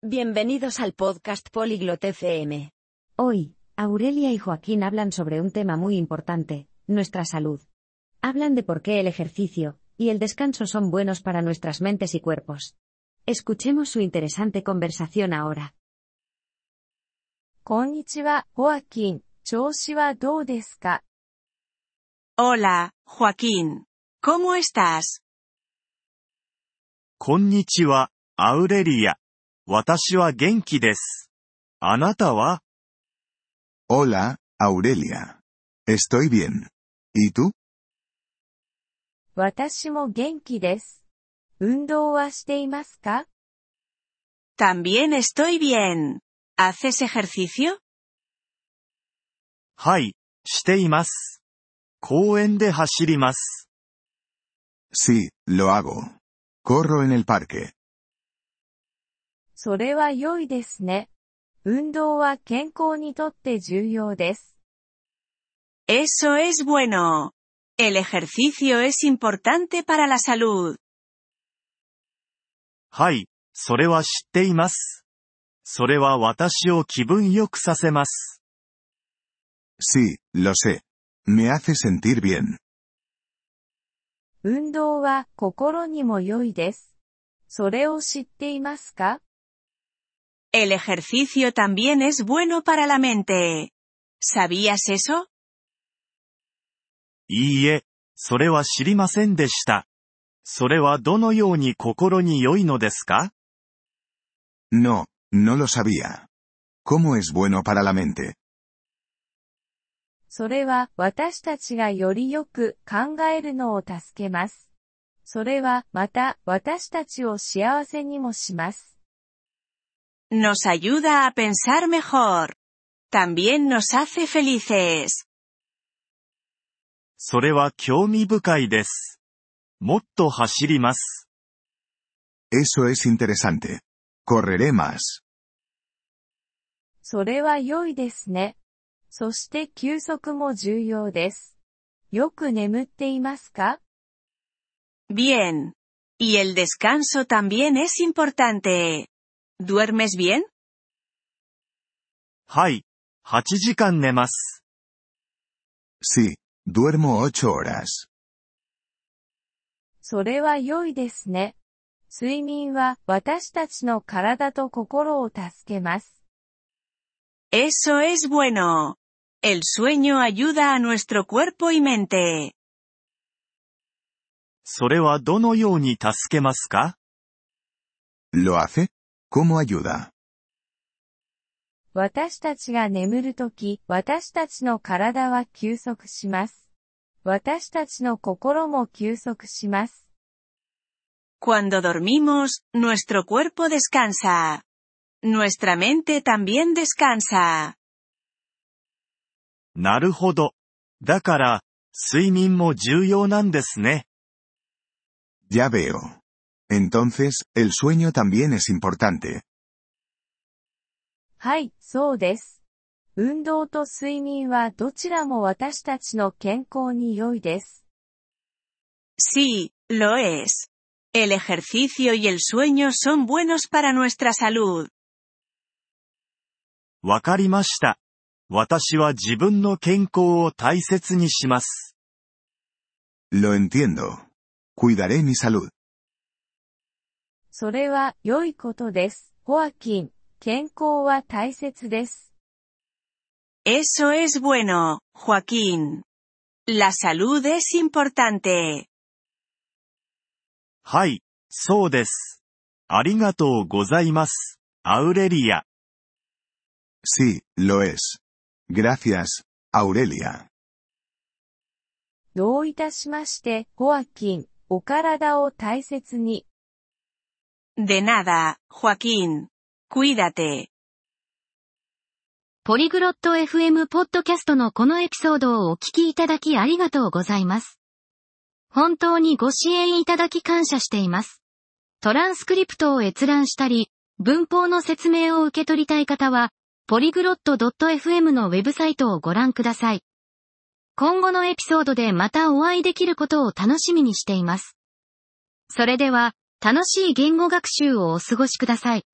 Bienvenidos al podcast Polyglot FM. Hoy, Aurelia y Joaquín hablan sobre un tema muy importante, nuestra salud. Hablan de por qué el ejercicio y el descanso son buenos para nuestras mentes y cuerpos. Escuchemos su interesante conversación ahora. こんにちは、ホアキン。調子はどうですか Hola, Joaquín. ¿Cómo estás? こんにちは、アウレリア。私は元気です。あなたは Hola, Aurelia. Estoy bien. ¿Y tú? 私も元気です。運動はしていますか También estoy bien. ¿Haces ejercicio? はい、しています。公園で走ります。 Sí, lo hago. Corro en el parque. それは良いですね。運動は健康にとって重要です。Eso es bueno. El ejercicio es importante para la salud. はい、それは知っています。それは私を気分良くさせます。Sí, lo sé. Me hace sentir bien. 運動は心にも良いです。それを知っていますか El ejercicio también es bueno para la mente. ¿Sabías eso? いいえ、それは知りませんでした。それはどのように心に良いのですか No, no lo sabía. ¿Cómo es bueno para la mente? それは私たちがよりよく考えるのを助けます。それはまた私たちを幸せにもします。Nos ayuda a pensar mejor. También nos hace felices. それは興味深いです。もっと走ります。 Eso es interesante. Correré más. それは良いですね。そして休息も重要です。よく眠っていますか Bien. Y el descanso también es importante. ¿Duermes bien? はい、8時間寝ます。Sí, duermo ocho horas. それは良いですね。睡眠は私たちの体と心を助けます。Eso es bueno. El sueño ayuda a nuestro cuerpo y mente. それはどのように助けますか ¿Lo hace? ¿Cómo ayuda? 私たちが眠るとき、私たちの体は休息します。私たちの心も休息します。Cuando dormimos, nuestro cuerpo descansa. Nuestra mente también descansa. なるほど。だから、睡眠も重要なんですね。Ya veo. Entonces, el sueño también es importante. はい、そうです。運動と睡眠はどちらも私たちの健康に良いです。 Sí, lo es. El ejercicio y el sueño son buenos para nuestra salud. わかりました。私は自分の健康を大切にします。 Lo entiendo. Cuidaré mi salud. それは良いことです。ホアキン、健康は大切です。Eso es bueno, Joaquín. La salud es importante. はい、そうです。ありがとうございます。アウレリア。Sí, lo es. Gracias, Aurelia. どういたしまして、ホアキン、お体を大切に。De nada, Joaquín. Cuídate. ポリグロット FM ポッドキャストのこのエピソードをお聞きいただきありがとうございます。本当にご支援いただき感謝しています。トランスクリプトを閲覧したり、文法の説明を受け取りたい方は、ポリグロット .fm のウェブサイトをご覧ください。今後のエピソードでまたお会いできることを楽しみにしています。それでは、楽しい言語学習をお過ごしください。